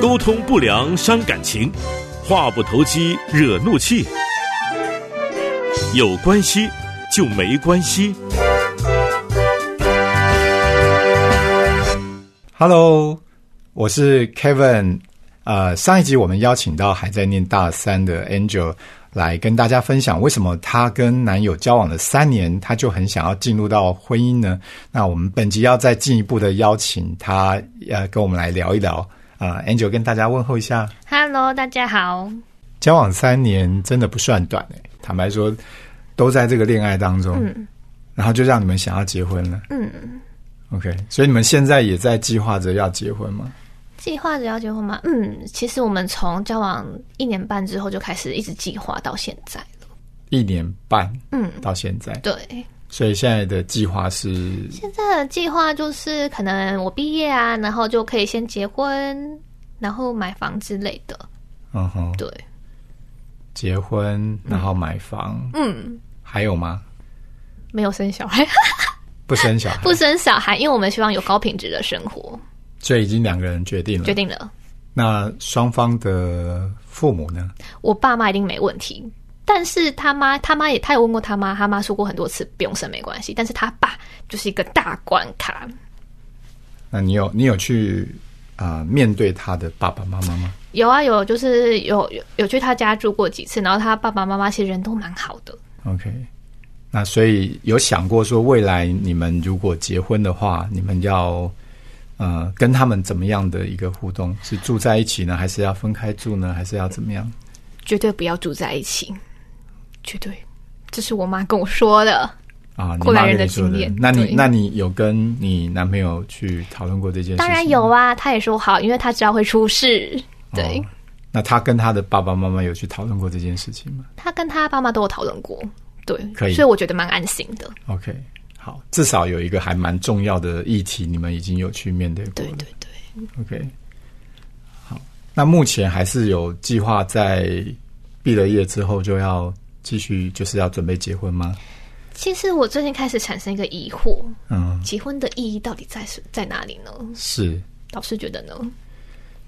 沟通不良伤感情，话不投机惹怒气。有关系就没关系。Hello，我是 Kevin。呃，上一集我们邀请到还在念大三的 Angel 来跟大家分享，为什么她跟男友交往了三年，她就很想要进入到婚姻呢？那我们本集要再进一步的邀请她，呃，跟我们来聊一聊。啊、a n g e l 跟大家问候一下。Hello，大家好。交往三年真的不算短诶、坦白说，都在这个恋爱当中，嗯然后就让你们想要结婚了。嗯，OK，所以你们现在也在计划着要结婚吗？计划着要结婚吗？嗯，其实我们从交往一年半之后就开始一直计划到现在了。一年半嗯，到现在，对，所以现在的计划是？现在的计划就是可能我毕业啊，然后就可以先结婚，然后买房之类的。嗯哼，对，结婚，然后买房，嗯，还有吗？没有生小孩，不生小孩，不生小孩，因为我们希望有高品质的生活。所以已经两个人决定了。决定了，那双方的父母呢？我爸妈一定没问题。但是他妈，他妈也，他有问过他妈，他妈说过很多次不用生没关系。但是他爸就是一个大关卡，那你有你有去啊、呃面对他的爸爸妈妈吗？有啊有，就是有有有去他家住过几次，然后他爸爸妈妈其实人都蛮好的。OK，那所以有想过说，未来你们如果结婚的话，你们要呃跟他们怎么样的一个互动？是住在一起呢，还是要分开住呢，还是要怎么样？绝对不要住在一起，绝对，这是我妈跟我说的。啊，过来人的经验那你那你有跟你男朋友去讨论过这件事？当然有啊，他也说好，因为他知道会出事。对、哦那他跟他的爸爸妈妈有去讨论过这件事情吗他跟他爸妈都有讨论过，对，可以所以我觉得蛮安心的。？OK，好，至少有一个还蛮重要的议题，你们已经有去面对过了。对对对，OK，好，那目前还是有计划在毕了业之后就要继续，就是要准备结婚吗？其实我最近开始产生一个疑惑：嗯，结婚的意义到底在是在哪里呢？是老师觉得呢？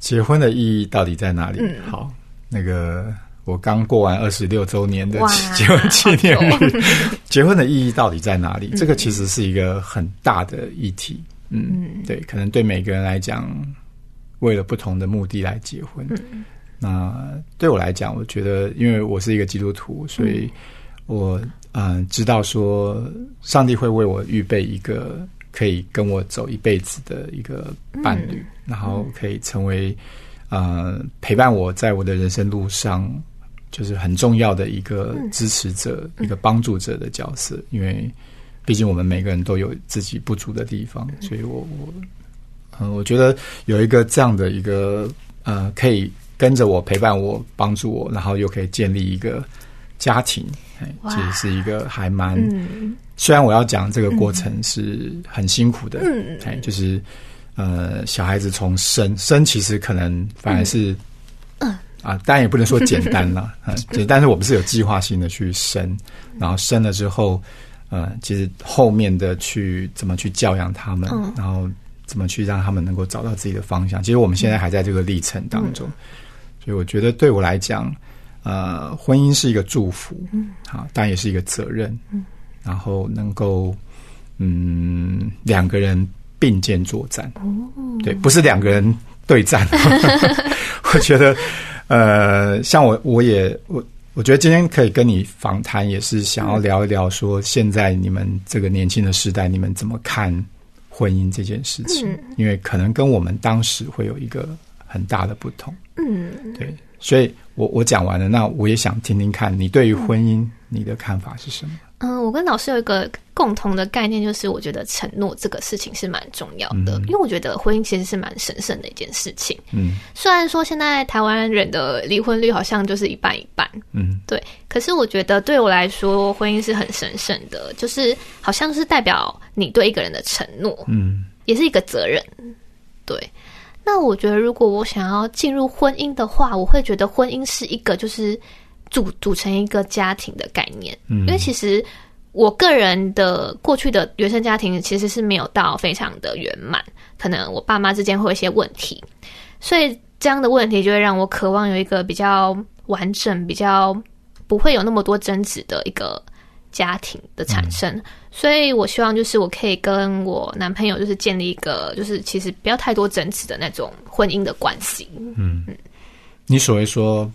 结婚的意义到底在哪里？嗯好，那个我刚过完二十六周年的 结婚纪念日，结婚的意义到底在哪里？这个其实是一个很大的议题。嗯，对，可能对每个人来讲，为了不同的目的来结婚。嗯。那对我来讲，我觉得，因为我是一个基督徒，所以我嗯、呃知道说，上帝会为我预备一个可以跟我走一辈子的一个伴侣，然后可以成为呃陪伴我在我的人生路上，就是很重要的一个支持者、一个帮助者的角色。因为毕竟我们每个人都有自己不足的地方，所以我我嗯、我觉得有一个这样的一个呃，可以跟着我陪伴我、帮助我，然后又可以建立一个家庭，其实是一个还蛮。嗯。虽然我要讲这个过程是很辛苦的，嗯。哎，就是呃，小孩子从生生其实可能反而是，嗯啊，当然也不能说简单了，啊，简但是我们是有计划性的去生，然后生了之后，呃，其实后面的去怎么去教养他们，嗯。然后怎么去让他们能够找到自己的方向，其实我们现在还在这个历程当中，所以我觉得对我来讲，呃，婚姻是一个祝福，嗯，好，但也是一个责任，嗯，然后能够，嗯，两个人并肩作战，对，不是两个人对战，我觉得，呃，像我，我也我。我觉得今天可以跟你访谈，也是想要聊一聊，说现在你们这个年轻的时代，你们怎么看婚姻这件事情？嗯因为可能跟我们当时会有一个很大的不同。嗯，对，所以我我讲完了，那我也想听听看你对于婚姻你的看法是什么？嗯，我跟老师有一个共同的概念，就是我觉得承诺这个事情是蛮重要的，因为我觉得婚姻其实是蛮神圣的一件事情。嗯。虽然说现在台湾人的离婚率好像就是一半一半，嗯。对，可是我觉得对我来说，婚姻是很神圣的，就是好像是代表你对一个人的承诺，嗯。也是一个责任。对，那我觉得如果我想要进入婚姻的话，我会觉得婚姻是一个就是组组成一个家庭的概念，嗯。因为其实我个人的过去的原生家庭其实是没有到非常的圆满，可能我爸妈之间会有一些问题，所以这样的问题就会让我渴望有一个比较完整、比较不会有那么多争执的一个家庭的产生。所以我希望就是我可以跟我男朋友就是建立一个就是其实不要太多争执的那种婚姻的关系。嗯，你所谓说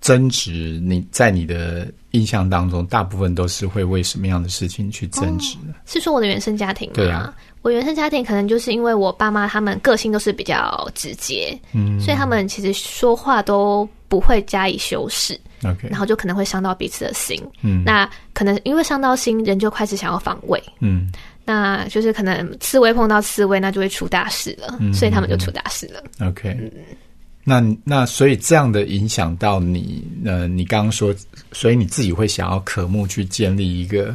争执，你在你的印象当中，大部分都是会为什么样的事情去争执呢？是说我的原生家庭吗？对啊。我原生家庭可能就是因为我爸妈他们个性都是比较直接，嗯。所以他们其实说话都不会加以修饰，，OK，然后就可能会伤到彼此的心。嗯。那可能因为伤到心，人就开始想要防卫，嗯。那就是可能刺猬碰到刺猬，那就会出大事了，嗯所以他们就出大事了。OK，那那所以这样的影响到你，呃，你刚刚说，所以你自己会想要渴慕去建立一个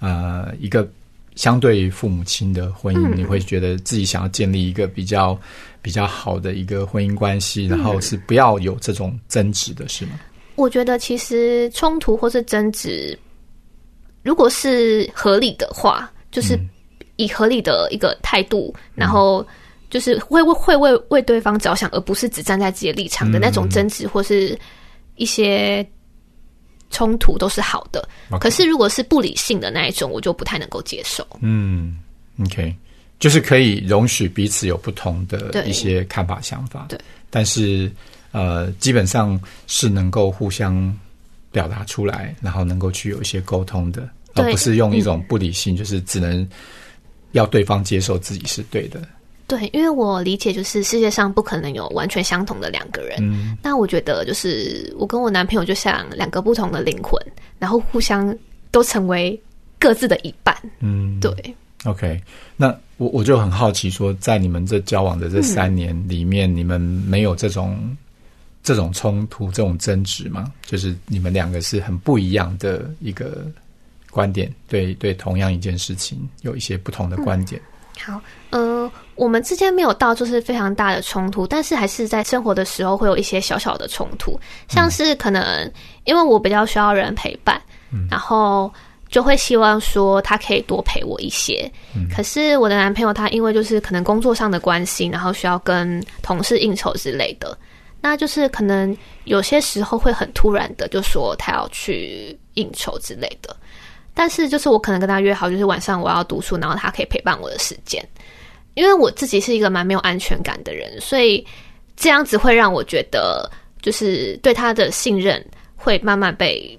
呃一个相对于父母亲的婚姻，嗯。你会觉得自己想要建立一个比较比较好的一个婚姻关系，然后是不要有这种争执的，是吗？我觉得其实冲突或是争执，如果是合理的话，就是以合理的一个态度，然后就是会为会为为对方着想，而不是只站在自己的立场的那种争执或是一些冲突都是好的。可是如果是不理性的那一种，我就不太能够接受。嗯，OK，就是可以容许彼此有不同的一些看法、想法，对，但是呃，基本上是能够互相表达出来，然后能够去有一些沟通的，而不是用一种不理性，就是只能要对方接受自己是对的。对，因为我理解就是世界上不可能有完全相同的两个人。嗯那我觉得就是我跟我男朋友就像两个不同的灵魂，然后互相都成为各自的一半。嗯，对，OK，那我我就很好奇说，在你们这交往的这三年里面，你们没有这种这种冲突、这种争执吗？就是你们两个是很不一样的一个观点，对对，同样一件事情有一些不同的观点。好，嗯、我们之间没有到就是非常大的冲突，但是还是在生活的时候会有一些小小的冲突，像是可能因为我比较需要人陪伴，然后就会希望说他可以多陪我一些。可是我的男朋友他因为就是可能工作上的关系，然后需要跟同事应酬之类的，那就是可能有些时候会很突然的就说他要去应酬之类的。但是就是我可能跟他约好，就是晚上我要读书，然后他可以陪伴我的时间。因为我自己是一个蛮没有安全感的人，所以这样子会让我觉得，就是对他的信任会慢慢被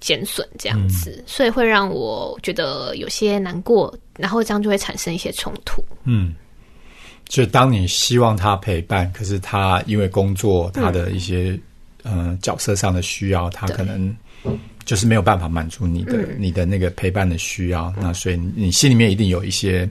减损，这样子，所以会让我觉得有些难过，然后这样就会产生一些冲突。嗯，就当你希望他陪伴，可是他因为工作他的一些、呃角色上的需要，他可能就是没有办法满足你的、嗯。你的那个陪伴的需要，那所以你心里面一定有一些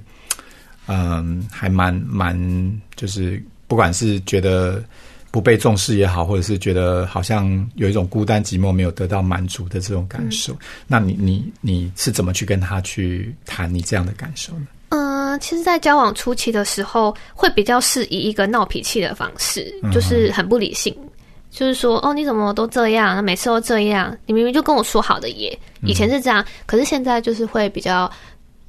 嗯、还蛮蛮就是不管是觉得。不被重视也好，或者是觉得好像有一种孤单寂寞没有得到满足的这种感受，嗯那你你你是怎么去跟他去谈你这样的感受呢？嗯，其实，在交往初期的时候，会比较是以一个闹脾气的方式，就是很不理性，就是说，哦，你怎么都这样？每次都这样，你明明就跟我说好的耶。以前是这样，可是现在就是会比较，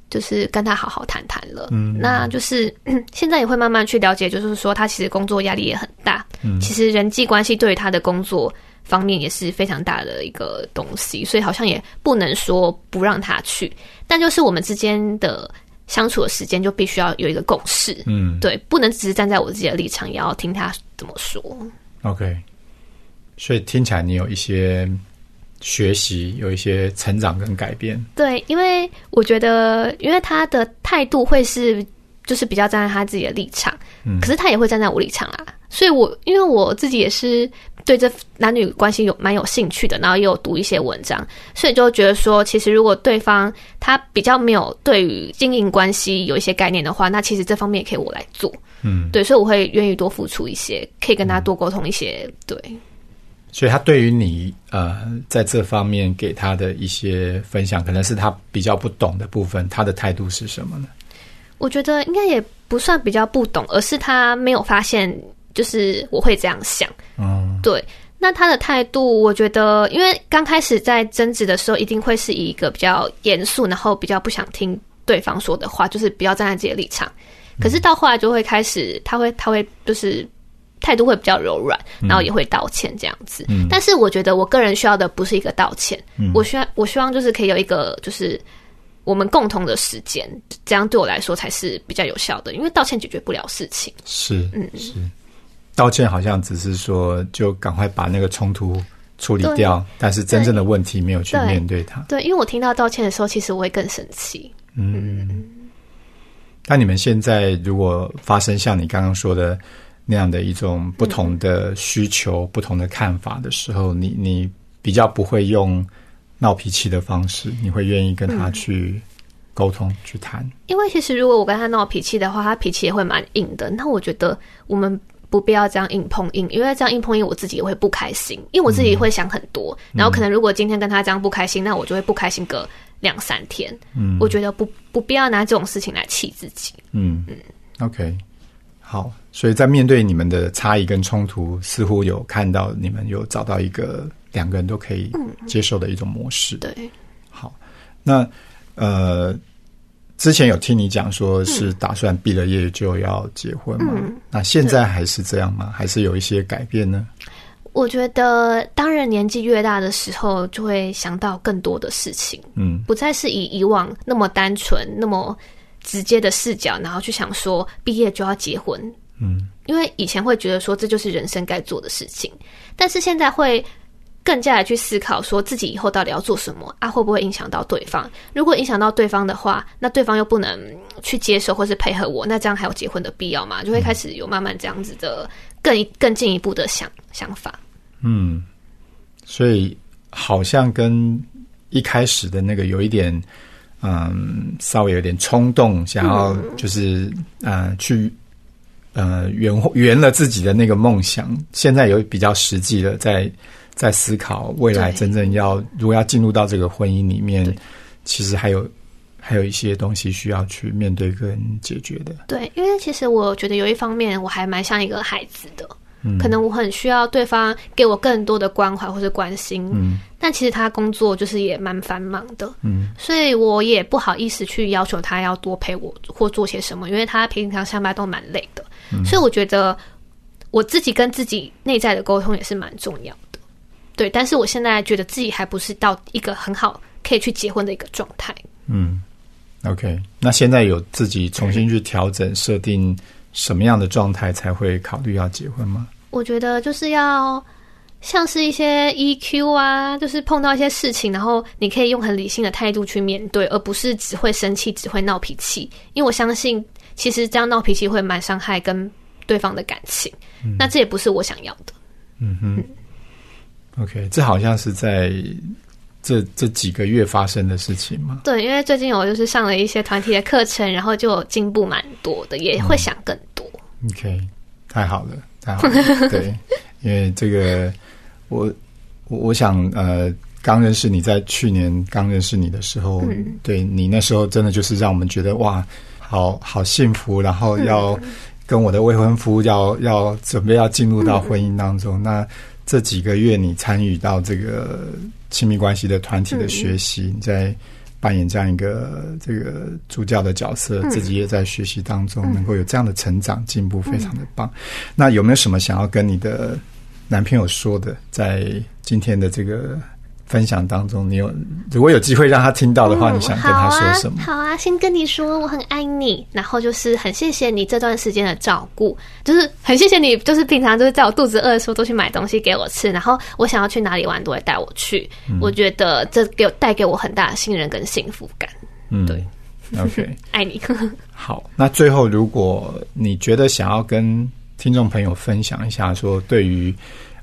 就是跟他好好谈谈了。嗯，那就是 现在也会慢慢去了解，就是说他其实工作压力也很大，嗯，其实人际关系对于他的工作。方面也是非常大的一个东西，所以好像也不能说不让他去，但就是我们之间的相处的时间就必须要有一个共识，嗯，对，不能只是站在我自己的立场，也要听他怎么说。OK，所以听起来你有一些学习，有一些成长跟改变。对，因为我觉得，因为他的态度会是就是比较站在他自己的立场，嗯可是他也会站在我立场啊，所以我因为我自己也是对这男女关系有蛮有兴趣的，然后也有读一些文章，所以就觉得说，其实如果对方他比较没有对于经营关系有一些概念的话，那其实这方面也可以我来做。嗯，对，所以我会愿意多付出一些，可以跟他多沟通一些。对，所以他对于你呃在这方面给他的一些分享，可能是他比较不懂的部分，他的态度是什么呢？我觉得应该也不算比较不懂，而是他没有发现，就是我会这样想。嗯对，那他的态度，我觉得，因为刚开始在争执的时候，一定会是以一个比较严肃，然后比较不想听对方说的话，就是不要站在自己的立场。可是到后来就会开始，他会他会就是态度会比较柔软，然后也会道歉这样子。但是我觉得我个人需要的不是一个道歉，我需要我希望就是可以有一个就是我们共同的时间，这样对我来说才是比较有效的，因为道歉解决不了事情。是，嗯是。道歉好像只是说就赶快把那个冲突处理掉，但是真正的问题没有去面对它。对，因为我听到道歉的时候，其实我会更生气。嗯。那你们现在如果发生像你刚刚说的那样的一种不同的需求、不同的看法的时候，你你比较不会用闹脾气的方式，你会愿意跟他去沟通、去谈？因为其实如果我跟他闹脾气的话，他脾气也会蛮硬的。那我觉得我们不必要这样硬碰硬，因为这样硬碰硬，我自己也会不开心，因为我自己会想很多。然后可能如果今天跟他这样不开心，那我就会不开心个。两三天，嗯，我觉得不不必要拿这种事情来气自己，嗯嗯，OK，好，所以在面对你们的差异跟冲突，似乎有看到你们有找到一个两个人都可以接受的一种模式，对，好，那呃，之前有听你讲说是打算毕了业就要结婚嘛？那现在还是这样吗？还是有一些改变呢？我觉得，当人年纪越大的时候，就会想到更多的事情，嗯，不再是以以往那么单纯、那么直接的视角，然后去想说毕业就要结婚，嗯，因为以前会觉得说这就是人生该做的事情，但是现在会更加的去思考，说自己以后到底要做什么啊，会不会影响到对方？如果影响到对方的话，那对方又不能去接受或是配合我，那这样还有结婚的必要吗？就会开始有慢慢这样子的更更进一步的想想法。嗯，所以好像跟一开始的那个有一点，嗯，稍微有点冲动，想要就是呃去呃圆圆了自己的那个梦想。现在有比较实际的，在在思考未来真正要如果要进入到这个婚姻里面，其实还有还有一些东西需要去面对跟解决的。对，因为其实我觉得有一方面我还蛮像一个孩子的。可能我很需要对方给我更多的关怀或者关心，嗯，但其实他工作就是也蛮繁忙的，嗯，所以我也不好意思去要求他要多陪我或做些什么，因为他平常上班都蛮累的，所以我觉得我自己跟自己内在的沟通也是蛮重要的，对。但是我现在觉得自己还不是到一个很好可以去结婚的一个状态，嗯，OK。那现在有自己重新去调整设定。什么样的状态才会考虑要结婚吗？我觉得就是要像是一些 EQ 啊，就是碰到一些事情，然后你可以用很理性的态度去面对，而不是只会生气、只会闹脾气。因为我相信，其实这样闹脾气会蛮伤害跟对方的感情。那这也不是我想要的。嗯哼。OK，这好像是在。这这几个月发生的事情吗？对，因为最近我就是上了一些团体的课程，然后就进步蛮多的，也会想更多。OK，太好了，太好了。对，因为这个，我我我想，呃，刚认识你在去年刚认识你的时候，对你那时候真的就是让我们觉得哇，好好幸福，然后要跟我的未婚夫要要准备要进入到婚姻当中。那这几个月你参与到这个。亲密关系的团体的学习，你在扮演这样一个这个助教的角色，自己也在学习当中，能够有这样的成长进步，非常的棒。那有没有什么想要跟你的男朋友说的？在今天的这个。分享当中，你有如果有机会让他听到的话，你想跟他说什么？好啊，先跟你说我很爱你，然后就是很谢谢你这段时间的照顾，就是很谢谢你，就是平常就是在我肚子饿的时候都去买东西给我吃，然后我想要去哪里玩都会带我去。我觉得这给带给我很大的信任跟幸福感。嗯，对，OK，爱你。好，那最后如果你觉得想要跟听众朋友分享一下，说对于。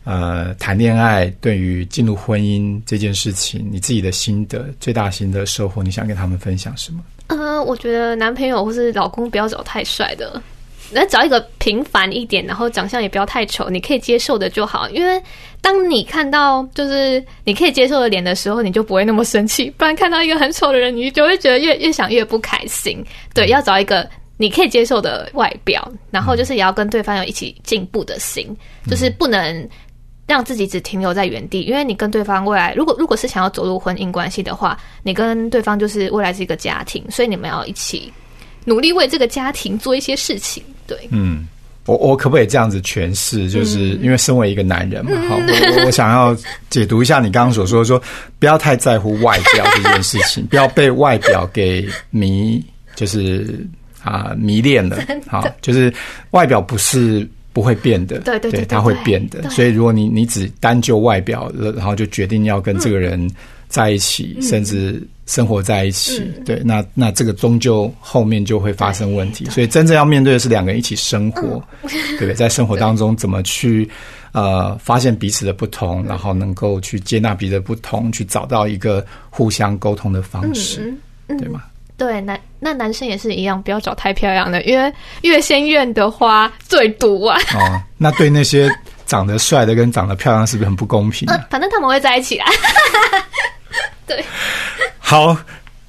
呃，谈恋爱对于进入婚姻这件事情，你自己的心得最大心得收获，你想跟他们分享什么？呃，我觉得男朋友或是老公不要找太帅的，那找一个平凡一点，然后长相也不要太丑，你可以接受的就好。因为当你看到就是你可以接受的脸的时候，你就不会那么生气；不然看到一个很丑的人，你就会觉得越越想越不开心。对，要找一个你可以接受的外表，然后就是也要跟对方有一起进步的心，就是不能。让自己只停留在原地，因为你跟对方未来，如果如果是想要走入婚姻关系的话，你跟对方就是未来是一个家庭，所以你们要一起努力为这个家庭做一些事情。对，嗯，我我可不可以这样子诠释？就是因为身为一个男人嘛，好，我我想要解读一下你刚刚所说的，说不要太在乎外表这件事情，不要被外表给迷，就是啊迷恋了。好，就是外表不是。不会变的，对对对，它会变的。所以如果你你只单就外表，然后就决定要跟这个人在一起，甚至生活在一起，对，那那这个终究后面就会发生问题。所以真正要面对的是两个人一起生活，对不对？在生活当中怎么去呃发现彼此的不同，然后能够去接纳彼此的不同，去找到一个互相沟通的方式，对吗？对，男那男生也是一样，不要找太漂亮的，因为越仙院的花最毒啊。哦，那对那些长得帅的跟长得漂亮是不是很不公平？反正他们会在一起啊。对，好，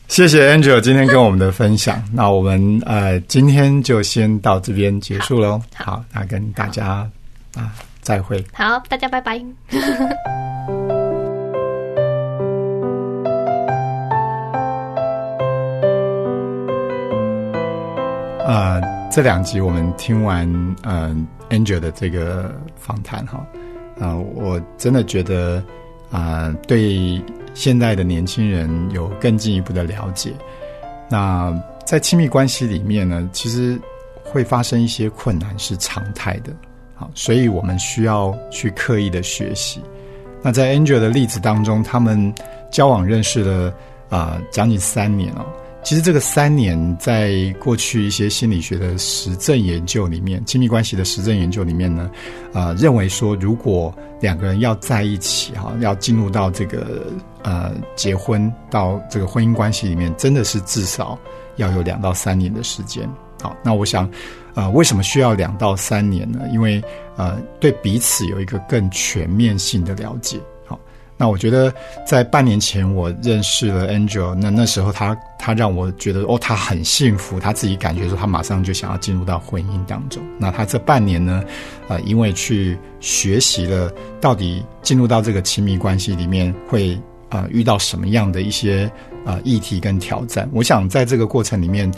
谢谢 Angel 今天跟我们的分享。那我们呃今天就先到这边结束喽。好，那跟大家啊再会。好，大家拜拜。呃，这两集我们听完嗯 Angel 的这个访谈哈，啊，我真的觉得啊，对现在的年轻人有更进一步的了解。那在亲密关系里面呢，其实会发生一些困难是常态的，好，所以我们需要去刻意的学习。那在 Angel 的例子当中，他们交往认识了啊将近三年哦。其实这个三年，在过去一些心理学的实证研究里面，亲密关系的实证研究里面呢，啊，认为说，如果两个人要在一起哈，要进入到这个呃结婚到这个婚姻关系里面，真的是至少要有两到三年的时间。好，那我想，呃，为什么需要两到三年呢？因为呃，对彼此有一个更全面性的了解。那我觉得，在半年前我认识了 Angel，那那时候他他让我觉得哦，他很幸福，他自己感觉说他马上就想要进入到婚姻当中。那他这半年呢，呃，因为去学习了到底进入到这个亲密关系里面会啊遇到什么样的一些啊议题跟挑战，我想在这个过程里面。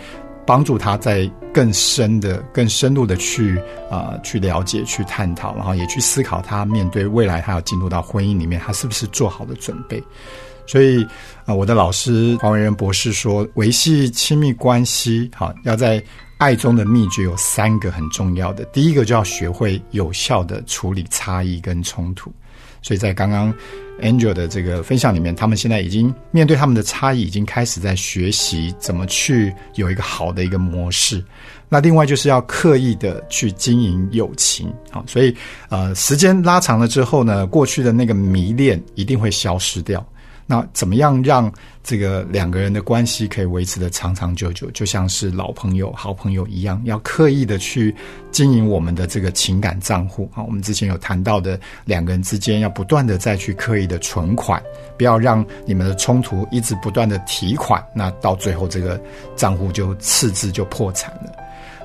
帮助他在更深的、更深入的去啊去了解、去探讨，然后也去思考他面对未来他要进入到婚姻里面，他是不是做好了准备？所以啊，我的老师黄伟仁博士说，维系亲密关系，好要在爱中的秘诀有三个很重要的。第一个就要学会有效的处理差异跟冲突。所以在刚刚 Angel 的这个分享里面，他们现在已经面对他们的差异，已经开始在学习怎么去有一个好的一个模式。那另外就是要刻意的去经营友情，好，所以呃，时间拉长了之后呢，过去的那个迷恋一定会消失掉。那怎么样让这个两个人的关系可以维持的长长久久，就像是老朋友、好朋友一样，要刻意的去经营我们的这个情感账户啊。我们之前有谈到的，两个人之间要不断的再去刻意的存款，不要让你们的冲突一直不断的提款，那到最后这个账户就赤字就破产了。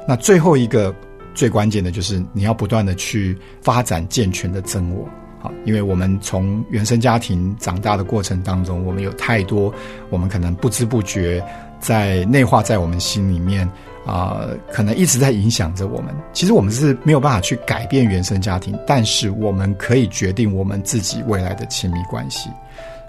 那最后一个最关键的就是你要不断的去发展健全的真我。好，因为我们从原生家庭长大的过程当中，我们有太多，我们可能不知不觉在内化在我们心里面啊，可能一直在影响着我们。其实我们是没有办法去改变原生家庭，但是我们可以决定我们自己未来的亲密关系。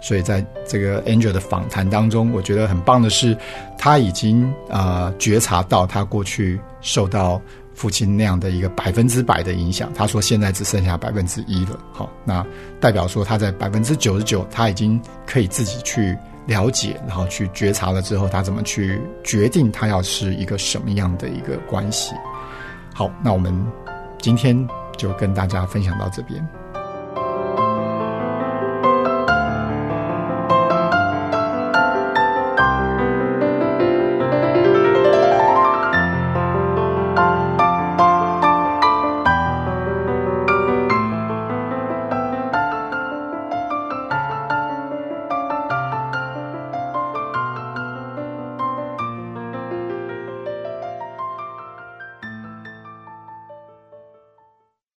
所以在这个 Angel 的访谈当中，我觉得很棒的是，他已经啊觉察到他过去受到。父亲那样的一个百分之百的影响，他说现在只剩下百分之一了。好，那代表说他在百分之九十九，他已经可以自己去了解，然后去觉察了之后，他怎么去决定他要是一个什么样的一个关系。好，那我们今天就跟大家分享到这边。